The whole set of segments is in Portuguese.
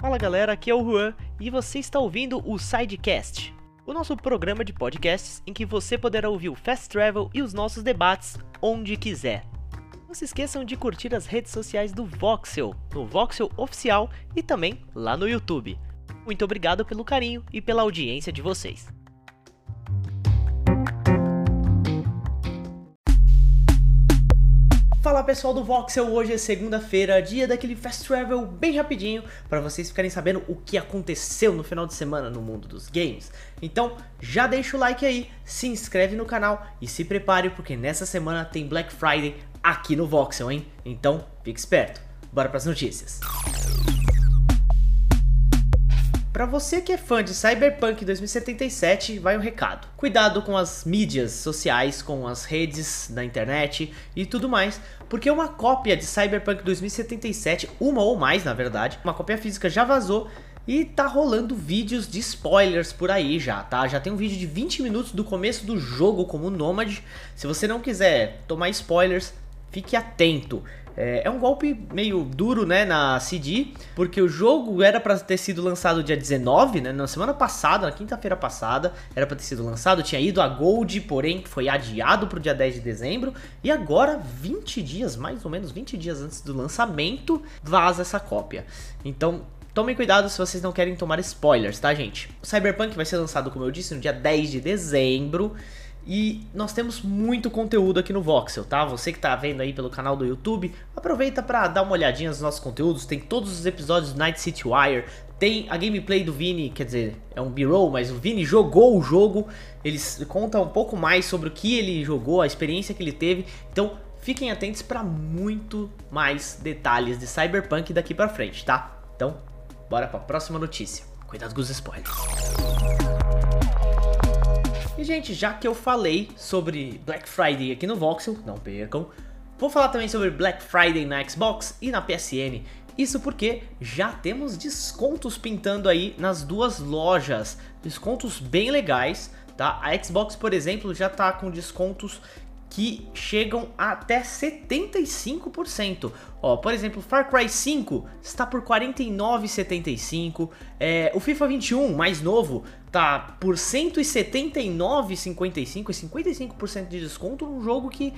Fala galera, aqui é o Juan e você está ouvindo o Sidecast, o nosso programa de podcasts em que você poderá ouvir o Fast Travel e os nossos debates onde quiser. Não se esqueçam de curtir as redes sociais do Voxel, no Voxel Oficial e também lá no YouTube. Muito obrigado pelo carinho e pela audiência de vocês. Fala pessoal do Voxel, hoje é segunda-feira, dia daquele Fast Travel bem rapidinho, para vocês ficarem sabendo o que aconteceu no final de semana no mundo dos games. Então, já deixa o like aí, se inscreve no canal e se prepare porque nessa semana tem Black Friday aqui no Voxel, hein? Então, fique esperto. Bora para as notícias. Para você que é fã de Cyberpunk 2077, vai um recado. Cuidado com as mídias sociais, com as redes da internet e tudo mais, porque uma cópia de Cyberpunk 2077, uma ou mais na verdade, uma cópia física já vazou e tá rolando vídeos de spoilers por aí já, tá? Já tem um vídeo de 20 minutos do começo do jogo como Nomad. Se você não quiser tomar spoilers, fique atento. É, é, um golpe meio duro, né, na CD, porque o jogo era para ter sido lançado dia 19, né, na semana passada, na quinta-feira passada, era para ter sido lançado, tinha ido a Gold, porém foi adiado para o dia 10 de dezembro, e agora, 20 dias, mais ou menos 20 dias antes do lançamento, vaza essa cópia. Então, Tomem cuidado se vocês não querem tomar spoilers, tá, gente? O Cyberpunk vai ser lançado, como eu disse, no dia 10 de dezembro. E nós temos muito conteúdo aqui no Voxel, tá? Você que tá vendo aí pelo canal do YouTube, aproveita para dar uma olhadinha nos nossos conteúdos. Tem todos os episódios do Night City Wire, tem a gameplay do Vini, quer dizer, é um B-roll, mas o Vini jogou o jogo. Eles contam um pouco mais sobre o que ele jogou, a experiência que ele teve. Então, fiquem atentos para muito mais detalhes de Cyberpunk daqui para frente, tá? Então, bora para a próxima notícia. Cuidado com os spoilers. E, gente, já que eu falei sobre Black Friday aqui no Voxel, não percam, vou falar também sobre Black Friday na Xbox e na PSN. Isso porque já temos descontos pintando aí nas duas lojas, descontos bem legais, tá? A Xbox, por exemplo, já tá com descontos que chegam até 75%. Ó, por exemplo, Far Cry 5 está por 49,75. É, o FIFA 21, mais novo, tá por 179,55 e 55% de desconto num jogo que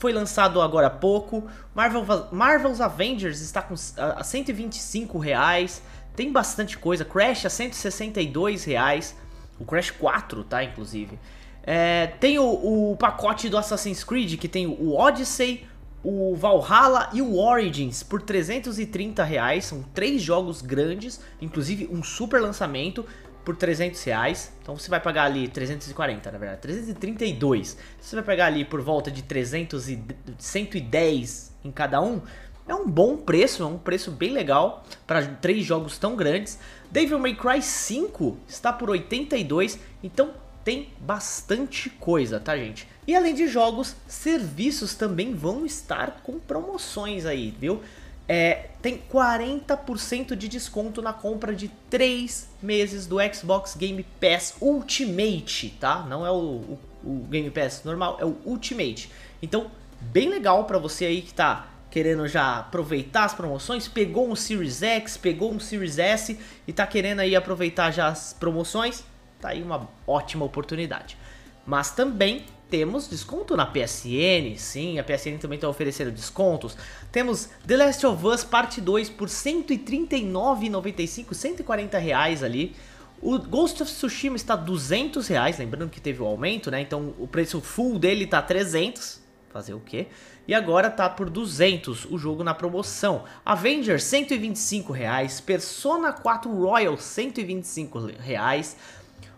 foi lançado agora há pouco. Marvel, Marvel's Avengers está com a 125 reais. Tem bastante coisa. Crash a 162 reais. O Crash 4, tá? Inclusive. É, tem o, o, pacote do Assassin's Creed que tem o Odyssey, o Valhalla e o Origins por 330 reais. São três jogos grandes, inclusive um super lançamento por 300 reais. Então você vai pagar ali 340, na verdade, 332. Você vai pagar ali por volta de 300 e 110 em cada um. É um bom preço, é um preço bem legal para três jogos tão grandes. Devil May Cry 5 está por 82, então tem bastante coisa, tá, gente? E além de jogos, serviços também vão estar com promoções aí, viu? É, tem 40% de desconto na compra de 3 meses do Xbox Game Pass Ultimate, tá? Não é o, o, o Game Pass normal, é o Ultimate. Então, bem legal para você aí que tá querendo já aproveitar as promoções, pegou um Series X, pegou um Series S e tá querendo aí aproveitar já as promoções, tá aí uma ótima oportunidade. Mas também temos desconto na PSN, sim, a PSN também está oferecendo descontos. Temos The Last of Us Parte 2 por R$ 139,95, 140 reais ali. O Ghost of Tsushima está 200 reais, lembrando que teve o aumento, né? Então o preço full dele tá 300, fazer o quê? E agora tá por 200 o jogo na promoção. Avengers 125 reais, Persona 4 Royal 125 reais.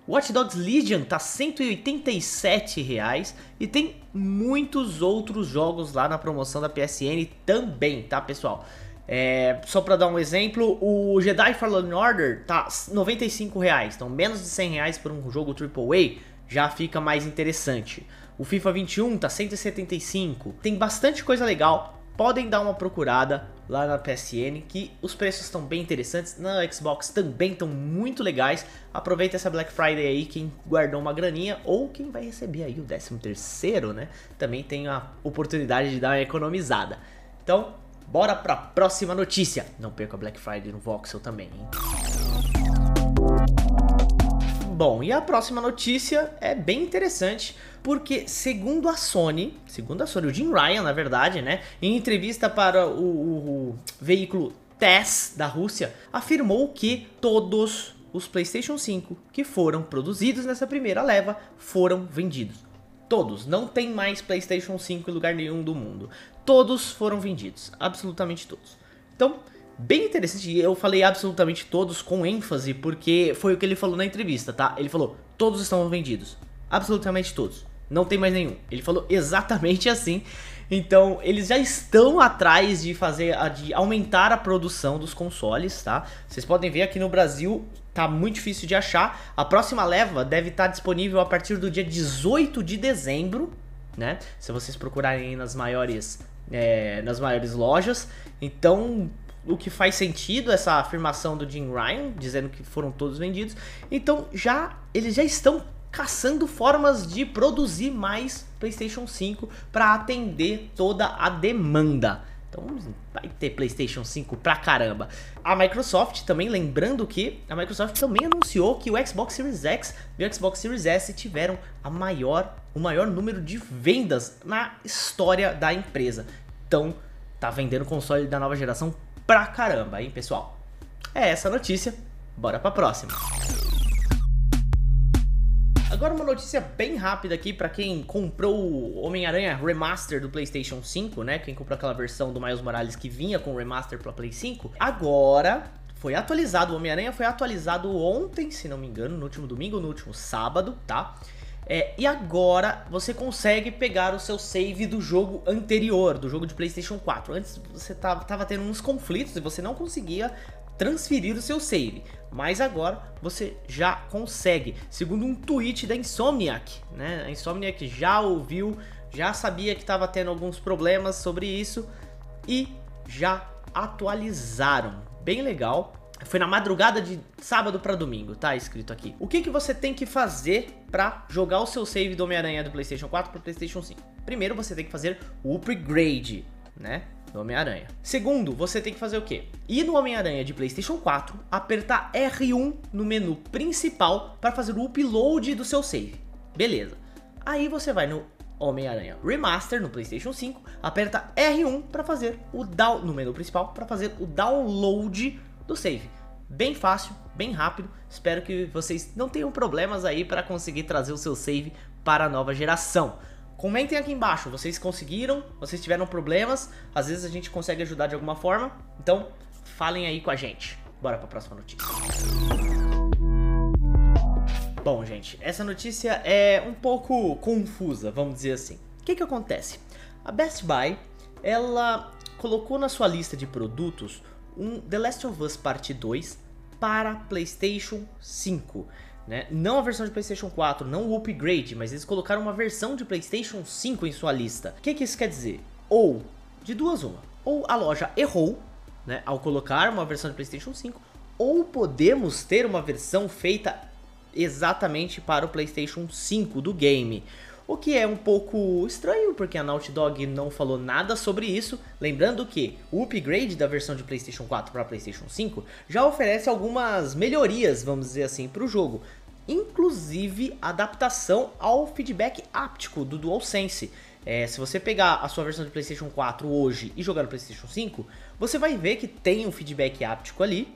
Watch Dogs Legion tá 187 reais e tem muitos outros jogos lá na promoção da PSN também, tá pessoal? É, só para dar um exemplo, o Jedi Fallen Order tá 95 reais, então menos de 100 reais por um jogo AAA já fica mais interessante. O FIFA 21 tá 175, tem bastante coisa legal, podem dar uma procurada lá na PSN, que os preços estão bem interessantes, na Xbox também estão muito legais. Aproveita essa Black Friday aí, quem guardou uma graninha ou quem vai receber aí o 13 terceiro, né? Também tem a oportunidade de dar uma economizada. Então, bora pra próxima notícia. Não perca a Black Friday no Voxel também, hein? Bom, e a próxima notícia é bem interessante, porque segundo a Sony, segundo a Sony, o Jim Ryan, na verdade, né, em entrevista para o, o, o veículo TESS da Rússia, afirmou que todos os PlayStation 5 que foram produzidos nessa primeira leva foram vendidos. Todos, não tem mais PlayStation 5 em lugar nenhum do mundo. Todos foram vendidos, absolutamente todos. Então, bem interessante, eu falei absolutamente todos com ênfase, porque foi o que ele falou na entrevista, tá? Ele falou: todos estão vendidos, absolutamente todos. Não tem mais nenhum. Ele falou exatamente assim. Então, eles já estão atrás de fazer de aumentar a produção dos consoles, tá? Vocês podem ver aqui no Brasil tá muito difícil de achar. A próxima leva deve estar disponível a partir do dia 18 de dezembro, né? Se vocês procurarem nas maiores é, nas maiores lojas. Então, o que faz sentido essa afirmação do Jim Ryan, dizendo que foram todos vendidos. Então, já eles já estão caçando formas de produzir mais PlayStation 5 para atender toda a demanda. Então vai ter PlayStation 5 pra caramba. A Microsoft também, lembrando que a Microsoft também anunciou que o Xbox Series X e o Xbox Series S tiveram a maior, o maior número de vendas na história da empresa. Então tá vendendo console da nova geração pra caramba, hein, pessoal? É essa a notícia. Bora pra próxima. Agora uma notícia bem rápida aqui para quem comprou o Homem-Aranha Remaster do PlayStation 5, né? Quem comprou aquela versão do Miles Morales que vinha com o Remaster para Play 5. Agora foi atualizado, o Homem-Aranha foi atualizado ontem, se não me engano, no último domingo no último sábado, tá? É, e agora você consegue pegar o seu save do jogo anterior, do jogo de PlayStation 4. Antes você tava, tava tendo uns conflitos e você não conseguia transferir o seu save. Mas agora você já consegue, segundo um tweet da Insomniac, né? A Insomniac já ouviu, já sabia que estava tendo alguns problemas sobre isso e já atualizaram. Bem legal. Foi na madrugada de sábado para domingo, tá escrito aqui. O que, que você tem que fazer para jogar o seu save do Homem-Aranha do PlayStation 4 para PlayStation 5? Primeiro você tem que fazer o upgrade, né? do Homem-Aranha. Segundo, você tem que fazer o quê? Ir no Homem-Aranha de PlayStation 4, apertar R1 no menu principal para fazer o upload do seu save. Beleza. Aí você vai no Homem-Aranha Remaster no PlayStation 5, aperta R1 para fazer o down no menu principal para fazer o download do save. Bem fácil, bem rápido. Espero que vocês não tenham problemas aí para conseguir trazer o seu save para a nova geração. Comentem aqui embaixo, vocês conseguiram, vocês tiveram problemas, às vezes a gente consegue ajudar de alguma forma, então falem aí com a gente. Bora para a próxima notícia. Bom, gente, essa notícia é um pouco confusa, vamos dizer assim. O que que acontece? A Best Buy, ela colocou na sua lista de produtos um The Last of Us Parte 2 para PlayStation 5. Né? Não a versão de PlayStation 4, não o upgrade, mas eles colocaram uma versão de PlayStation 5 em sua lista. O que, que isso quer dizer? Ou, de duas uma, ou a loja errou né, ao colocar uma versão de PlayStation 5, ou podemos ter uma versão feita exatamente para o PlayStation 5 do game. O que é um pouco estranho, porque a Naughty Dog não falou nada sobre isso. Lembrando que o upgrade da versão de PlayStation 4 para PlayStation 5 já oferece algumas melhorias, vamos dizer assim, para o jogo. Inclusive adaptação ao feedback áptico do DualSense. É, se você pegar a sua versão de PlayStation 4 hoje e jogar no PlayStation 5, você vai ver que tem um feedback áptico ali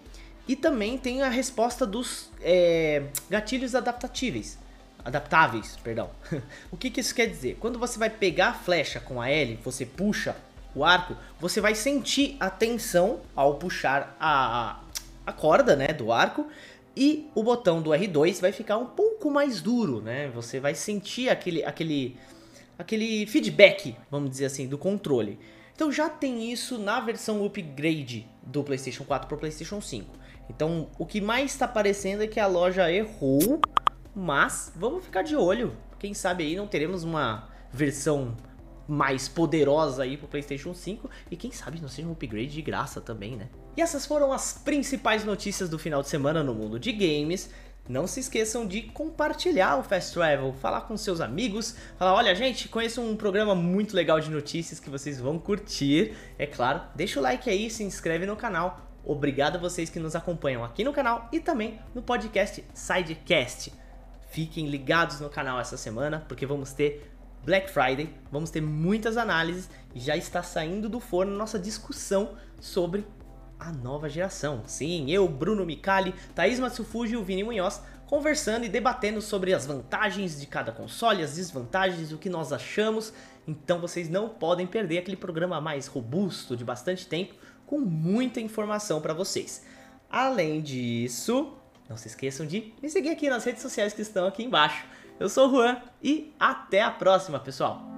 e também tem a resposta dos é, gatilhos adaptatíveis adaptáveis, perdão. o que, que isso quer dizer? Quando você vai pegar a flecha com a L, você puxa o arco, você vai sentir a tensão ao puxar a, a corda né, do arco e o botão do R2 vai ficar um pouco mais duro, né? Você vai sentir aquele, aquele, aquele feedback, vamos dizer assim, do controle. Então já tem isso na versão upgrade do PlayStation 4 para o PlayStation 5. Então o que mais está parecendo é que a loja errou mas vamos ficar de olho. Quem sabe aí não teremos uma versão mais poderosa aí pro PlayStation 5 e quem sabe não seja um upgrade de graça também, né? E essas foram as principais notícias do final de semana no mundo de games. não se esqueçam de compartilhar o Fast Travel, falar com seus amigos, falar, olha gente, conheço um programa muito legal de notícias que vocês vão curtir. É claro, deixa o like aí, se inscreve no canal. Obrigado a vocês que nos acompanham aqui no canal e também no podcast Sidecast. Fiquem ligados no canal essa semana, porque vamos ter Black Friday, vamos ter muitas análises e já está saindo do forno nossa discussão sobre a nova geração. Sim, eu, Bruno Micali, Thaís Matsufuji e o Vini Munhoz conversando e debatendo sobre as vantagens de cada console, as desvantagens, o que nós achamos. Então vocês não podem perder aquele programa mais robusto, de bastante tempo, com muita informação para vocês. Além disso, não se esqueçam de me seguir aqui nas redes sociais que estão aqui embaixo. Eu sou o Juan e até a próxima, pessoal!